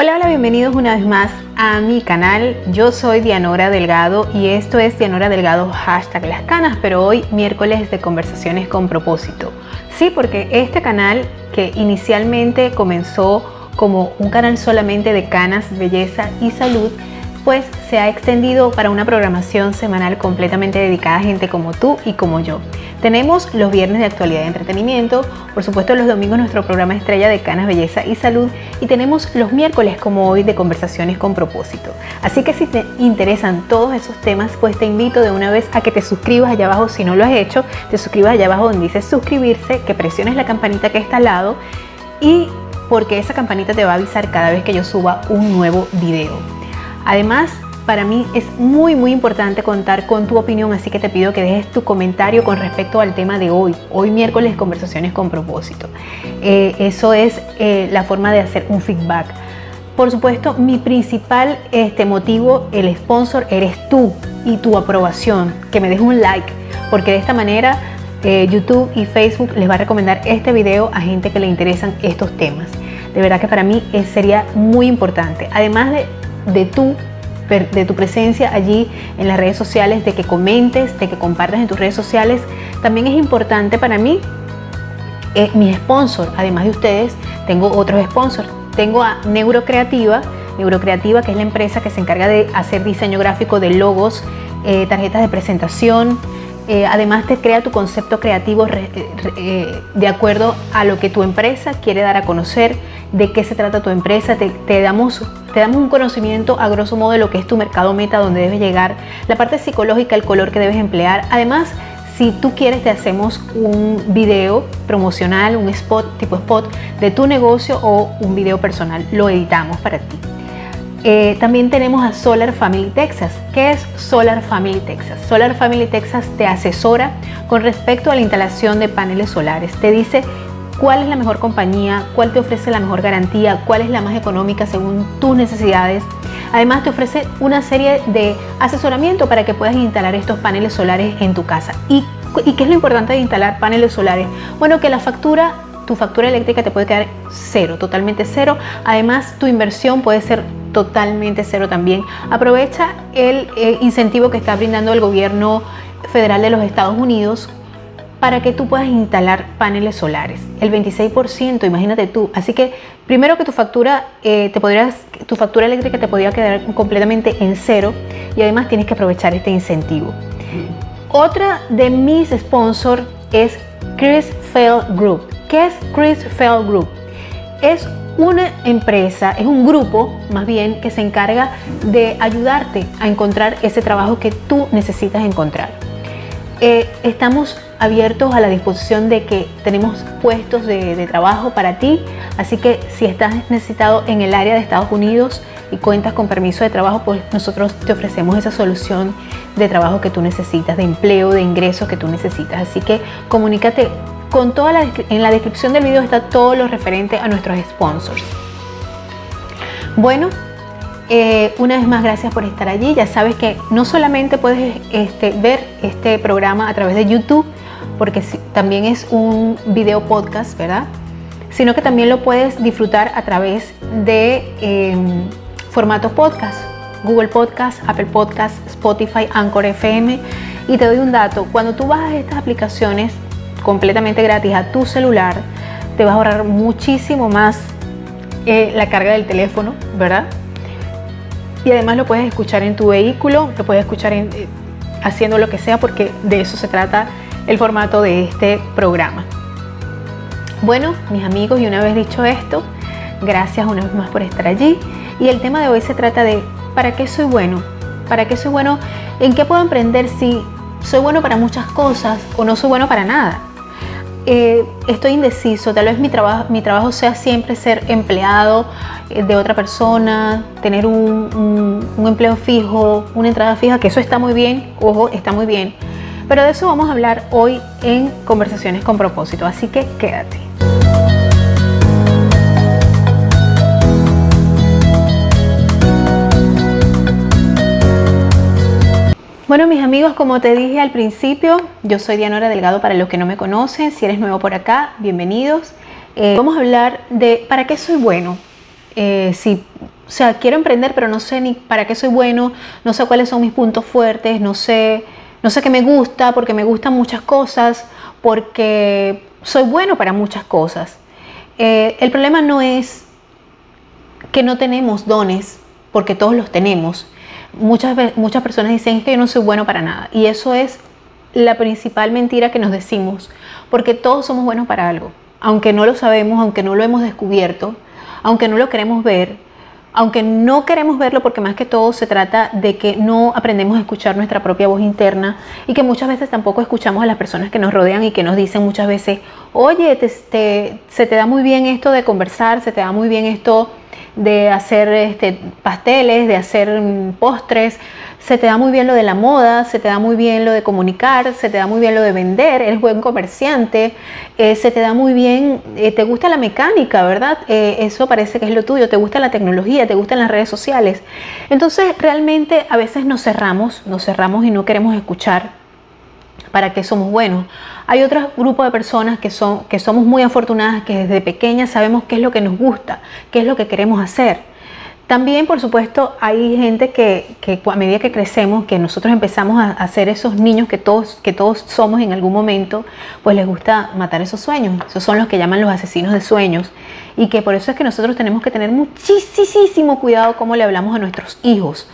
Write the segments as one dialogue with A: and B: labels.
A: Hola, hola, bienvenidos una vez más a mi canal. Yo soy Dianora Delgado y esto es Dianora Delgado hashtag las canas, pero hoy miércoles de conversaciones con propósito. Sí, porque este canal que inicialmente comenzó como un canal solamente de canas, belleza y salud, pues se ha extendido para una programación semanal completamente dedicada a gente como tú y como yo. Tenemos los viernes de actualidad y entretenimiento, por supuesto los domingos nuestro programa estrella de Canas, Belleza y Salud y tenemos los miércoles como hoy de conversaciones con propósito. Así que si te interesan todos esos temas, pues te invito de una vez a que te suscribas allá abajo si no lo has hecho, te suscribas allá abajo donde dice suscribirse, que presiones la campanita que está al lado y porque esa campanita te va a avisar cada vez que yo suba un nuevo video. Además, para mí es muy muy importante contar con tu opinión, así que te pido que dejes tu comentario con respecto al tema de hoy. Hoy miércoles conversaciones con propósito. Eh, eso es eh, la forma de hacer un feedback. Por supuesto, mi principal este, motivo, el sponsor, eres tú y tu aprobación, que me dejes un like, porque de esta manera eh, YouTube y Facebook les va a recomendar este video a gente que le interesan estos temas. De verdad que para mí sería muy importante. Además de, de tú de tu presencia allí en las redes sociales, de que comentes, de que compartas en tus redes sociales. También es importante para mí eh, mi sponsor, además de ustedes, tengo otros sponsors. Tengo a Neurocreativa, Neurocreativa que es la empresa que se encarga de hacer diseño gráfico de logos, eh, tarjetas de presentación, eh, además te crea tu concepto creativo de acuerdo a lo que tu empresa quiere dar a conocer, de qué se trata tu empresa, te, damos, te damos un conocimiento a grosso modo de lo que es tu mercado meta, donde debes llegar, la parte psicológica, el color que debes emplear. Además, si tú quieres, te hacemos un video promocional, un spot, tipo spot de tu negocio o un video personal. Lo editamos para ti. Eh, también tenemos a Solar Family Texas. ¿Qué es Solar Family Texas? Solar Family Texas te asesora con respecto a la instalación de paneles solares. Te dice cuál es la mejor compañía, cuál te ofrece la mejor garantía, cuál es la más económica según tus necesidades. Además te ofrece una serie de asesoramiento para que puedas instalar estos paneles solares en tu casa. ¿Y, qué es lo importante de instalar paneles solares? Bueno, que la factura, tu factura eléctrica te puede quedar cero, totalmente cero. Además, tu inversión puede ser totalmente cero también. Aprovecha el incentivo que está brindando el gobierno federal de los Estados Unidos para que tú puedas instalar paneles solares. El 26%, imagínate tú. Así que primero que tu factura, eh, te podrías, tu factura eléctrica te podría quedar completamente en cero y además tienes que aprovechar este incentivo. Otra de mis sponsors es Chris Fell Group. ¿Qué es Chris Fell Group? Es una empresa, es un grupo más bien que se encarga de ayudarte a encontrar ese trabajo que tú necesitas encontrar. Eh, estamos abiertos a la disposición de que tenemos puestos de, trabajo para ti, así que si estás necesitado en el área de Estados Unidos y cuentas con permiso de trabajo, pues nosotros te ofrecemos esa solución de trabajo que tú necesitas, de empleo, de ingresos que tú necesitas. Así que comunícate con toda la en la descripción del video está todo lo referente a nuestros sponsors. Bueno, eh, una vez más, gracias por estar allí. Ya sabes que no solamente puedes este, ver este programa a través de YouTube, porque también es un video podcast, ¿verdad? Sino que también lo puedes disfrutar a través de em, formatos podcast, Google Podcast, Apple Podcast, Spotify, Anchor FM. Y te doy un dato, cuando tú bajas estas aplicaciones completamente gratis a tu celular, te vas a ahorrar muchísimo más eh, la carga del teléfono, ¿verdad? Y además lo puedes escuchar en tu vehículo, lo puedes escuchar eh, haciendo lo que sea porque de eso se trata el formato de este programa. Bueno, mis amigos, y una vez dicho esto, gracias una vez más por estar allí. Y el tema de hoy se trata de ¿para qué soy bueno? ¿Para qué soy bueno? ¿En qué puedo emprender si soy bueno para muchas cosas o no soy bueno para nada? Eh, estoy indeciso, tal vez mi trabajo, mi trabajo sea siempre ser empleado eh, de otra persona, tener un, un empleo fijo, una entrada fija, que eso está muy bien, ojo, está muy bien. Pero de eso vamos a hablar hoy en Conversaciones con propósito, así que quédate. Bueno, mis amigos, como te dije al principio, yo soy Dianora Delgado para los que no me conocen. Si eres nuevo por acá, bienvenidos. Eh, vamos a hablar de para qué soy bueno. Eh, si O sea, quiero emprender, pero no sé ni para qué soy bueno, no sé cuáles son mis puntos fuertes, no sé, no sé qué me gusta, porque me gustan muchas cosas, porque soy bueno para muchas cosas. Eh, el problema no es que no tenemos dones, porque todos los tenemos. Muchas, muchas personas dicen que yo no soy bueno para nada. Y eso es la principal mentira que nos decimos, porque todos somos buenos para algo. Aunque no lo sabemos, aunque no lo hemos descubierto, aunque no lo queremos ver, aunque no queremos verlo porque más que todo se trata de que no aprendemos a escuchar nuestra propia voz interna y que muchas veces tampoco escuchamos a las personas que nos rodean y que nos dicen muchas veces, oye, se te da muy bien esto de conversar, se te da muy bien esto de hacer este, pasteles, de hacer mm, postres, se te da muy bien lo de la moda, se te da muy bien lo de comunicar, se te da muy bien lo de vender, eres buen comerciante, eh, se te da muy bien, eh, te gusta la mecánica, ¿verdad? Eh, eso parece que es lo tuyo, te gusta la tecnología, te gustan las redes sociales. Entonces realmente a veces nos cerramos, nos cerramos y no queremos escuchar para qué somos buenos. Hay otro grupo de personas que, son, que somos muy afortunadas, que desde pequeñas sabemos qué es lo que nos gusta, qué es lo que queremos hacer. También, por supuesto, hay gente que, que a medida que crecemos, que nosotros empezamos a, a, ser esos niños que todos, que todos somos en algún momento, pues les gusta matar esos sueños. Esos son los que llaman los asesinos de sueños. Y que por eso es que nosotros tenemos que tener muchísimo cuidado cómo le hablamos a nuestros hijos.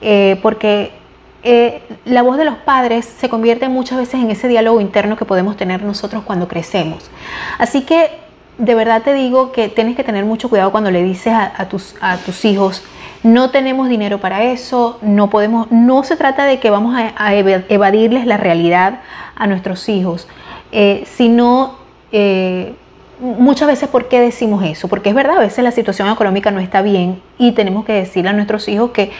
A: Eh, porque eh, la voz de los padres se convierte muchas veces en ese diálogo interno que podemos tener nosotros cuando crecemos. Así que de verdad te digo que tienes que tener mucho cuidado cuando le dices a, tus, hijos, no tenemos dinero para eso, no podemos, no se trata de que vamos a, evadirles la realidad a nuestros hijos, eh, sino eh, muchas veces por qué decimos eso, porque es verdad, a veces la situación económica no está bien y tenemos que decirle a nuestros hijos que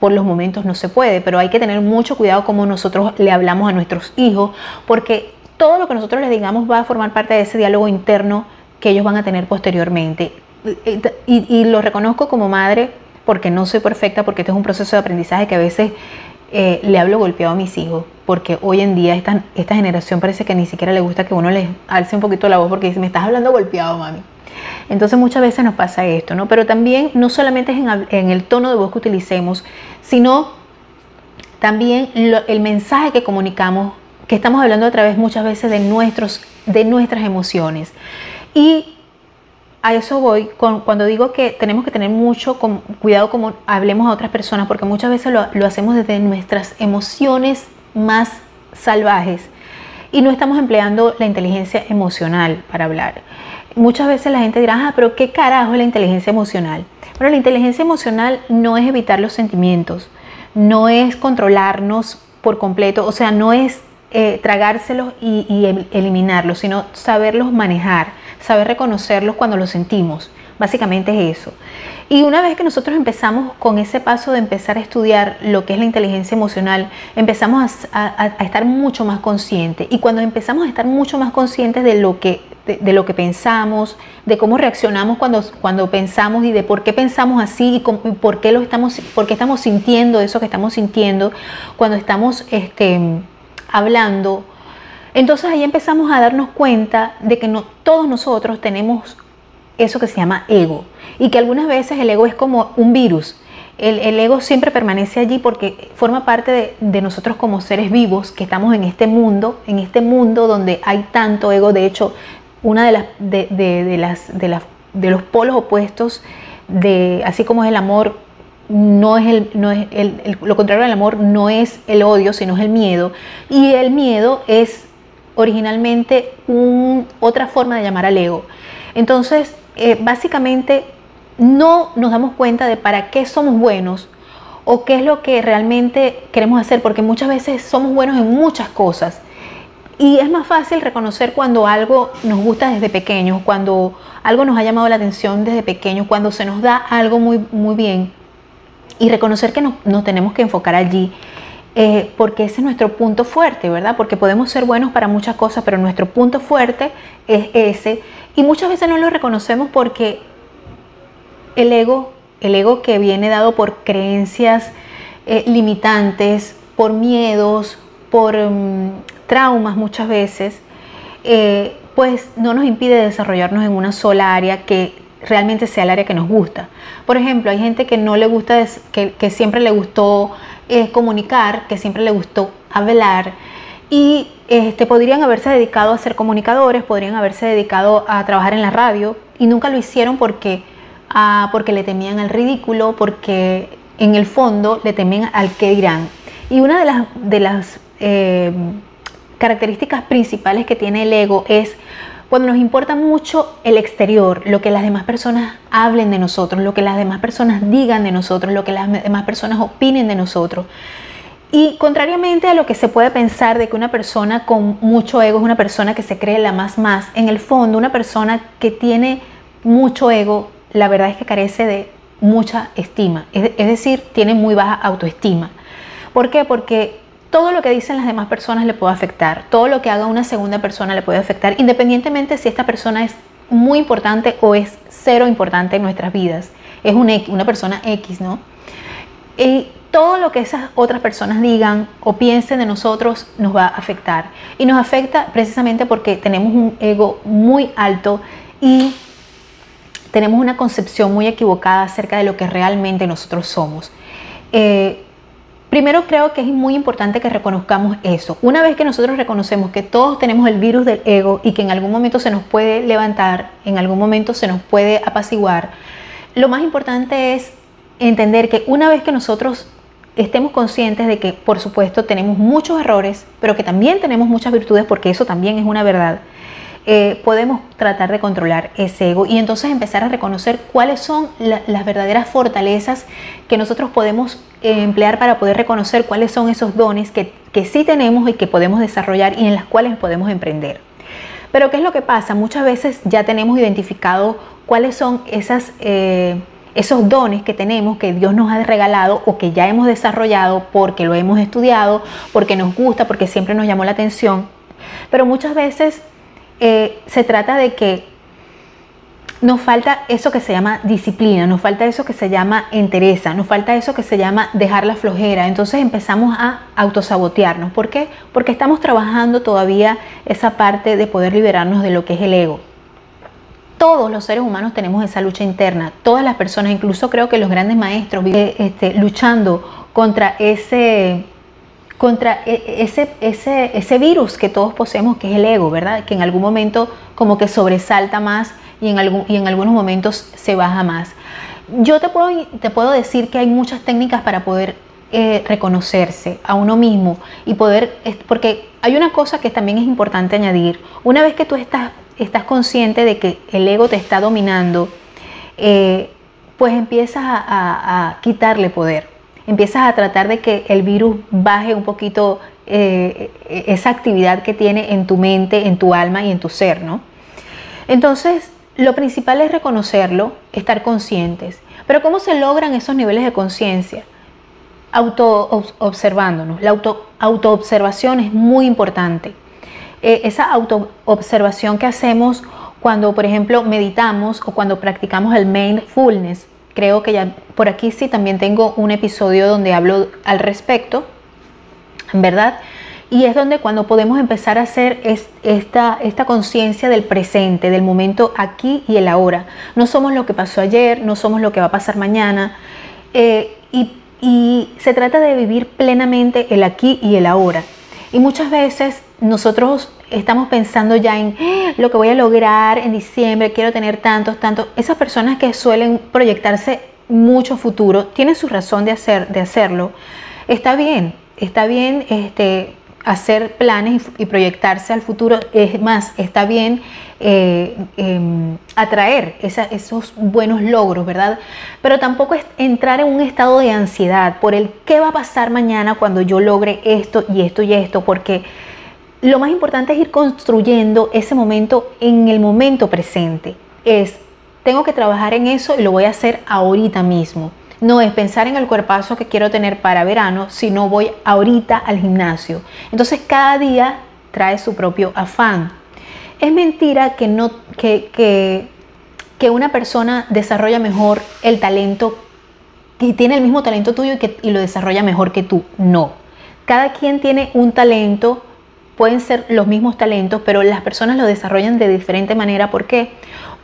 A: por los momentos no se puede, pero hay que tener mucho cuidado como nosotros le hablamos a nuestros hijos, porque todo lo que nosotros les digamos va a formar parte de ese diálogo interno que ellos van a tener posteriormente. Y, lo reconozco como madre porque no soy perfecta, porque este es un proceso de aprendizaje que a veces eh, le hablo golpeado a mis hijos, porque hoy en día esta, esta generación parece que ni siquiera le gusta que uno les alce un poquito la voz porque dice, me estás hablando golpeado, mami. Entonces muchas veces nos pasa esto, ¿no? Pero también no solamente es en, el tono de voz que utilicemos, sino también el mensaje que comunicamos, que estamos hablando a través muchas veces de, nuestros, de nuestras emociones. Y a eso voy cuando digo que tenemos que tener mucho cuidado como hablemos a otras personas, porque muchas veces lo, lo hacemos desde nuestras emociones más salvajes y no estamos empleando la inteligencia emocional para hablar muchas veces la gente dirá, ah, pero ¿qué carajo es la inteligencia emocional? Bueno, la inteligencia emocional no es evitar los sentimientos, no es controlarnos por completo, o sea, no es eh, tragárselos y, y eliminarlos, sino saberlos manejar, saber reconocerlos cuando los sentimos. Básicamente es eso. Y una vez que nosotros empezamos con ese paso de empezar a estudiar lo que es la inteligencia emocional, empezamos a, estar mucho más conscientes. Y cuando empezamos a estar mucho más conscientes de lo que, de, lo que pensamos, de cómo reaccionamos cuando, cuando pensamos y de por qué pensamos así y, por, qué lo estamos, por qué estamos sintiendo eso que estamos sintiendo, cuando estamos este, hablando, entonces ahí empezamos a darnos cuenta de que no, todos nosotros tenemos eso que se llama ego. Y que algunas veces el ego es como un virus. El, ego siempre permanece allí porque forma parte de, nosotros como seres vivos que estamos en este mundo, en este mundo donde hay tanto ego. De hecho, una de las de, las de, las, de los polos opuestos de así como es el amor no es el, no es el, lo contrario del amor no es el odio sino es el miedo y el miedo es originalmente un, otra forma de llamar al ego entonces eh, básicamente no nos damos cuenta de para qué somos buenos o qué es lo que realmente queremos hacer, porque muchas veces somos buenos en muchas cosas. Y es más fácil reconocer cuando algo nos gusta desde pequeños, cuando algo nos ha llamado la atención desde pequeños, cuando se nos da algo muy, muy bien. Y reconocer que nos, tenemos que enfocar allí, eh, porque ese es nuestro punto fuerte, ¿verdad? Porque podemos ser buenos para muchas cosas, pero nuestro punto fuerte es ese. Y muchas veces no lo reconocemos porque el ego, el ego que viene dado por creencias eh, limitantes, por miedos, por mm, traumas muchas veces, eh, pues no nos impide desarrollarnos en una sola área que realmente sea el área que nos gusta. Por ejemplo, hay gente que no le gusta, que, siempre le gustó eh, comunicar, que siempre le gustó hablar y este, podrían haberse dedicado a ser comunicadores, podrían haberse dedicado a trabajar en la radio y nunca lo hicieron porque, ah, porque le temían al ridículo, porque en el fondo le temían al que dirán. Y una de las, de las eh, características principales que tiene el ego es cuando nos importa mucho el exterior, lo que las demás personas hablen de nosotros, lo que las demás personas digan de nosotros, lo que las demás personas opinen de nosotros. Y contrariamente a lo que se puede pensar de que una persona con mucho ego es una persona que se cree la más más, en el fondo una persona que tiene mucho ego, la verdad es que carece de mucha estima, es, decir, tiene muy baja autoestima. ¿Por qué? Porque todo lo que dicen las demás personas le puede afectar, todo lo que haga una segunda persona le puede afectar, independientemente si esta persona es muy importante o es cero importante en nuestras vidas. Es una persona X, ¿no? Y todo lo que esas otras personas digan o piensen de nosotros nos va a afectar. Y nos afecta precisamente porque tenemos un ego muy alto y tenemos una concepción muy equivocada acerca de lo que realmente nosotros somos. Eh, primero creo que es muy importante que reconozcamos eso. Una vez que nosotros reconocemos que todos tenemos el virus del ego y que en algún momento se nos puede levantar, en algún momento se nos puede apaciguar, lo más importante es entender que una vez que nosotros estemos conscientes de que, por supuesto, tenemos muchos errores, pero que también tenemos muchas virtudes, porque eso también es una verdad, eh, podemos tratar de controlar ese ego y entonces empezar a reconocer cuáles son las verdaderas fortalezas que nosotros podemos eh, emplear para poder reconocer cuáles son esos dones que, que sí tenemos y que podemos desarrollar y en las cuales podemos emprender. Pero ¿qué es lo que pasa? Muchas veces ya tenemos identificado cuáles son esas... Eh, esos dones que tenemos, que Dios nos ha regalado o que ya hemos desarrollado porque lo hemos estudiado, porque nos gusta, porque siempre nos llamó la atención. Pero muchas veces eh, se trata de que nos falta eso que se llama disciplina, nos falta eso que se llama entereza, nos falta eso que se llama dejar la flojera. Entonces empezamos a autosabotearnos. ¿Por qué? Porque estamos trabajando todavía esa parte de poder liberarnos de lo que es el ego. Todos los seres humanos tenemos esa lucha interna, todas las personas, incluso creo que los grandes maestros viven este, luchando contra ese contra e, ese, ese, ese, virus que todos poseemos, que es el ego, ¿verdad? Que en algún momento como que sobresalta más y en, algún, y en algunos momentos se baja más. Yo te puedo, te puedo decir que hay muchas técnicas para poder eh, reconocerse a uno mismo y poder, porque hay una cosa que también es importante añadir. Una vez que tú estás estás consciente de que el ego te está dominando, eh, pues empiezas a, quitarle poder. Empiezas a tratar de que el virus baje un poquito eh, esa actividad que tiene en tu mente, en tu alma y en tu ser, ¿no? Entonces, lo principal es reconocerlo, estar conscientes. Pero ¿cómo se logran esos niveles de conciencia? Auto observándonos. La auto autoobservación es muy importante. Eh, esa autoobservación que hacemos cuando, por ejemplo, meditamos o cuando practicamos el mindfulness. Creo que ya por aquí sí también tengo un episodio donde hablo al respecto, ¿verdad? Y es donde cuando podemos empezar a hacer esta, esta conciencia del presente, del momento aquí y el ahora. No somos lo que pasó ayer, no somos lo que va a pasar mañana. Eh, y, y se trata de vivir plenamente el aquí y el ahora. Y muchas veces nosotros estamos pensando ya en ah, lo que voy a lograr en diciembre, quiero tener tantos, tantos. Esas personas que suelen proyectarse mucho futuro, tienen su razón de, hacer, de hacerlo. Está bien, está bien este, hacer planes y, proyectarse al futuro. Es más, está bien eh, em, atraer esos buenos logros, ¿verdad? Pero tampoco es entrar en un estado de ansiedad por el qué va a pasar mañana cuando yo logre esto y esto y esto, porque lo más importante es ir construyendo ese momento en el momento presente. Es, tengo que trabajar en eso y lo voy a hacer ahorita mismo. No es pensar en el cuerpazo que quiero tener para verano, sino voy ahorita al gimnasio. Entonces cada día trae su propio afán. Es mentira que, no, que, que, una persona desarrolla mejor el talento y tiene el mismo talento tuyo y, que, y lo desarrolla mejor que tú. No. Cada quien tiene un talento pueden ser los mismos talentos, pero las personas lo desarrollan de diferente manera. ¿Por qué?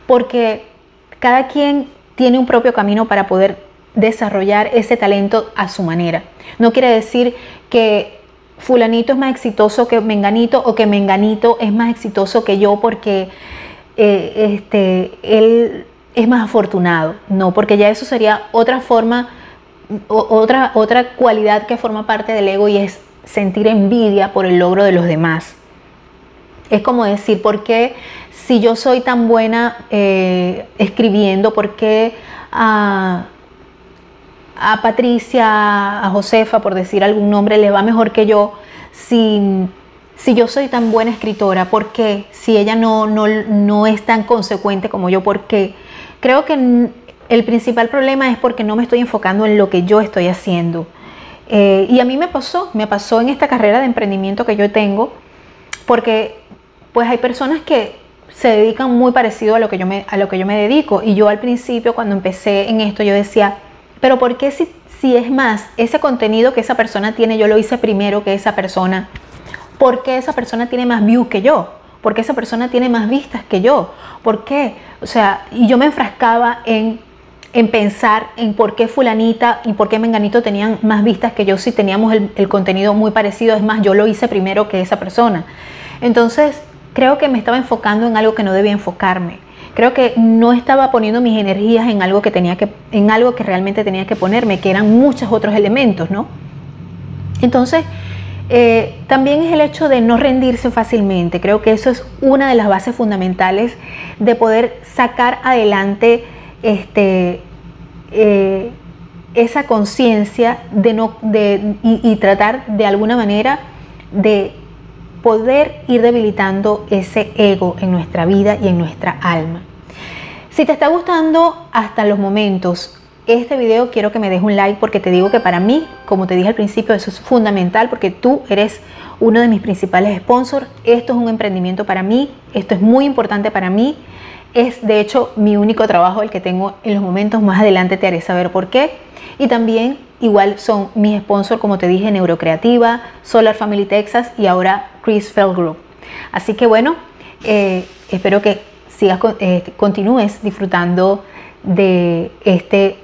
A: Porque cada quien tiene un propio camino para poder desarrollar ese talento a su manera. No quiere decir que fulanito es más exitoso que menganito o que menganito es más exitoso que yo porque eh, este, él es más afortunado. No, porque ya eso sería otra forma, otra, otra cualidad que forma parte del ego y es sentir envidia por el logro de los demás. Es como decir, ¿por qué si yo soy tan buena eh, escribiendo, por qué a, a, Patricia, a Josefa, por decir algún nombre, le va mejor que yo si, si yo soy tan buena escritora? ¿Por qué? Si ella no, no, no es tan consecuente como yo, ¿por qué? Creo que el principal problema es porque no me estoy enfocando en lo que yo estoy haciendo. Eh, y a mí me pasó, me pasó en esta carrera de emprendimiento que yo tengo, porque pues hay personas que se dedican muy parecido a lo que yo me, a lo que yo me dedico. Y yo al principio, cuando empecé en esto, yo decía, pero ¿por qué si, si es más ese contenido que esa persona tiene, yo lo hice primero que esa persona? ¿Por qué esa persona tiene más views que yo? ¿Por qué esa persona tiene más vistas que yo? ¿Por qué? O sea, y yo me enfrascaba en en pensar en por qué fulanita y por qué menganito tenían más vistas que yo si teníamos el, contenido muy parecido. Es más, yo lo hice primero que esa persona. Entonces, creo que me estaba enfocando en algo que no debía enfocarme. Creo que no estaba poniendo mis energías en algo que tenía que, en algo que realmente tenía que ponerme, que eran muchos otros elementos, ¿no? Entonces, eh, también es el hecho de no rendirse fácilmente. Creo que eso es una de las bases fundamentales de poder sacar adelante este, eh, esa conciencia de no, de, y, tratar de alguna manera de poder ir debilitando ese ego en nuestra vida y en nuestra alma. Si te está gustando hasta los momentos este video, quiero que me dejes un like porque te digo que para mí, como te dije al principio, eso es fundamental porque tú eres uno de mis principales sponsors. Esto es un emprendimiento para mí, esto es muy importante para mí es de hecho mi único trabajo el que tengo en los momentos. Más adelante te haré saber por qué. Y también igual son mis sponsors, como te dije, Neurocreativa, Solar Family Texas y ahora Chris Fell Group. Así que bueno, eh, espero que sigas, eh, continúes disfrutando de este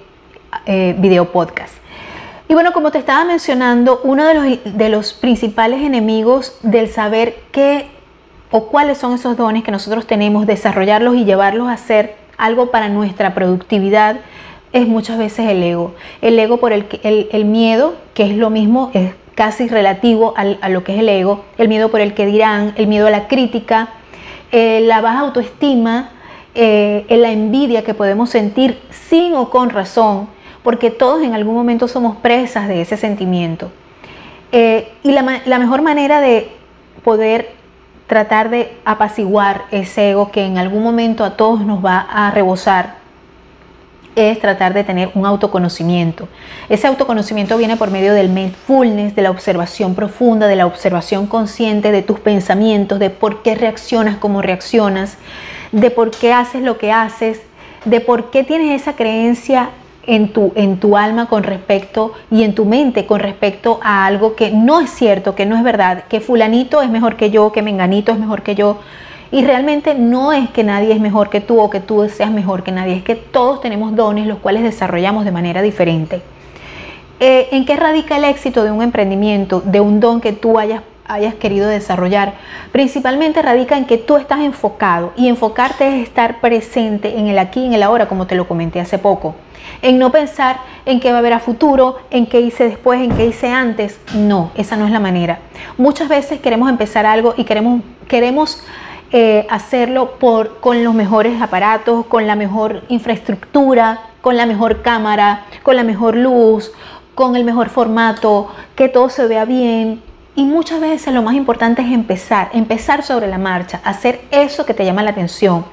A: eh, video podcast. Y bueno, como te estaba mencionando, uno de los, de los principales enemigos del saber qué o cuáles son esos dones que nosotros tenemos, desarrollarlos y llevarlos a ser algo para nuestra productividad, es muchas veces el ego. El ego por el, el, el miedo, que es lo mismo, es casi relativo a lo que es el ego, el miedo por el que dirán, el miedo a la crítica, eh, la baja autoestima, eh, la envidia que podemos sentir sin o con razón, porque todos en algún momento somos presas de ese sentimiento. Eh, y la, la mejor manera de poder tratar de apaciguar ese ego que en algún momento a todos nos va a rebosar es tratar de tener un autoconocimiento. Ese autoconocimiento viene por medio del mindfulness, de la observación profunda, de la observación consciente de tus pensamientos, de por qué reaccionas como reaccionas, de por qué haces lo que haces, de por qué tienes esa creencia en tu, en tu alma con respecto y en tu mente con respecto a algo que no es cierto, que no es verdad, que fulanito es mejor que yo, que menganito es mejor que yo. Y realmente no es que nadie es mejor que tú o que tú seas mejor que nadie, es que todos tenemos dones los cuales desarrollamos de manera diferente. Eh, ¿En qué radica el éxito de un emprendimiento, de un don que tú hayas hayas querido desarrollar. Principalmente radica en que tú estás enfocado y enfocarte es estar presente en el aquí en el ahora, como te lo comenté hace poco. En no pensar en qué va a haber a futuro, en qué hice después, en qué hice antes. No, esa no es la manera. Muchas veces queremos empezar algo y queremos, queremos eh, hacerlo con los mejores aparatos, con la mejor infraestructura, con la mejor cámara, con la mejor luz, con el mejor formato, que todo se vea bien, y muchas veces lo más importante es empezar, empezar sobre la marcha, hacer eso que te llama la atención,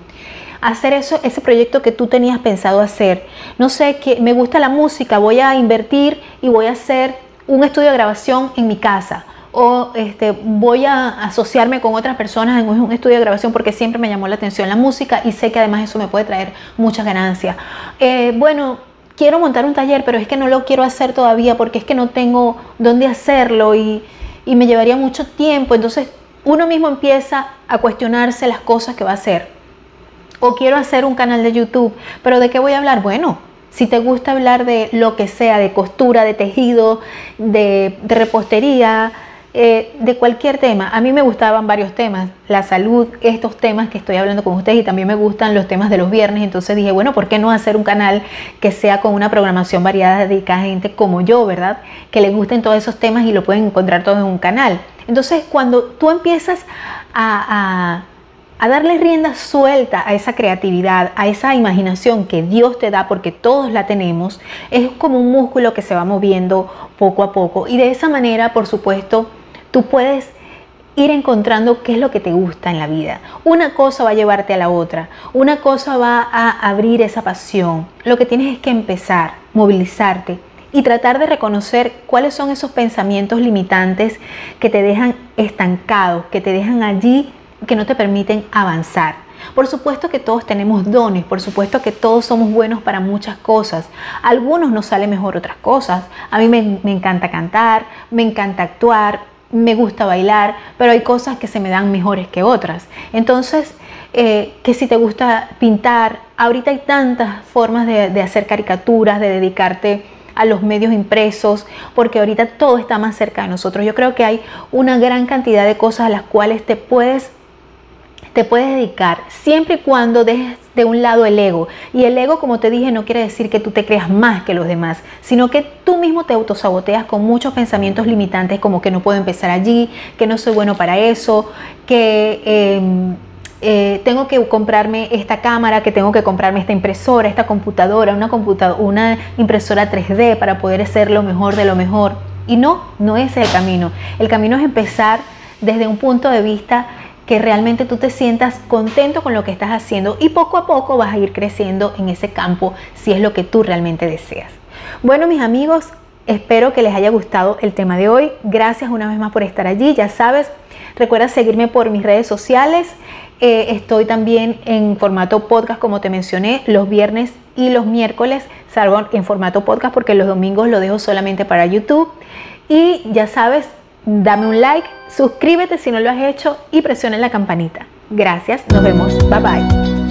A: hacer eso, ese proyecto que tú tenías pensado hacer. No sé, que me gusta la música, voy a invertir y voy a hacer un estudio de grabación en mi casa. O este, voy a asociarme con otras personas en un estudio de grabación porque siempre me llamó la atención la música y sé que además eso me puede traer muchas ganancias. Eh, bueno, quiero montar un taller, pero es que no lo quiero hacer todavía porque es que no tengo dónde hacerlo y y me llevaría mucho tiempo. Entonces uno mismo empieza a cuestionarse las cosas que va a hacer. O quiero hacer un canal de YouTube, pero ¿de qué voy a hablar? Bueno, si te gusta hablar de lo que sea, de costura, de tejido, de, repostería, eh, de cualquier tema. A mí me gustaban varios temas, la salud, estos temas que estoy hablando con ustedes y también me gustan los temas de los viernes. Entonces dije, bueno, ¿por qué no hacer un canal que sea con una programación variada dedicada a gente como yo, ¿verdad? Que le gusten todos esos temas y lo pueden encontrar todo en un canal. Entonces cuando tú empiezas a a darle rienda suelta a esa creatividad, a esa imaginación que Dios te da, porque todos la tenemos, es como un músculo que se va moviendo poco a poco. Y de esa manera, por supuesto, tú puedes ir encontrando qué es lo que te gusta en la vida. Una cosa va a llevarte a la otra, una cosa va a abrir esa pasión. Lo que tienes es que empezar, movilizarte y tratar de reconocer cuáles son esos pensamientos limitantes que te dejan estancado, que te dejan allí que no te permiten avanzar. Por supuesto que todos tenemos dones, por supuesto que todos somos buenos para muchas cosas. algunos nos sale mejor otras cosas. A mí me, encanta cantar, me encanta actuar, me gusta bailar, pero hay cosas que se me dan mejores que otras. Entonces, eh, que si te gusta pintar, ahorita hay tantas formas de, de hacer caricaturas, de dedicarte a los medios impresos, porque ahorita todo está más cerca de nosotros. Yo creo que hay una gran cantidad de cosas a las cuales te puedes te puedes dedicar siempre y cuando dejes de un lado el ego. Y el ego, como te dije, no quiere decir que tú te creas más que los demás, sino que tú mismo te autosaboteas con muchos pensamientos limitantes como que no puedo empezar allí, que no soy bueno para eso, que... Em, eh, tengo que comprarme esta cámara, que tengo que comprarme esta impresora, esta computadora, una, computadora, una impresora 3D para poder hacer lo mejor de lo mejor. Y no, no es el camino. El camino es empezar desde un punto de vista que realmente tú te sientas contento con lo que estás haciendo y poco a poco vas a ir creciendo en ese campo si es lo que tú realmente deseas. Bueno, mis amigos, espero que les haya gustado el tema de hoy. Gracias una vez más por estar allí. Ya sabes, recuerda seguirme por mis redes sociales. Eh, estoy también en formato podcast, como te mencioné, los viernes y los miércoles. Salgo en formato podcast porque los domingos lo dejo solamente para YouTube. Y ya sabes, dame un like, suscríbete si no lo has hecho y presiona la campanita. Gracias, nos vemos, bye bye.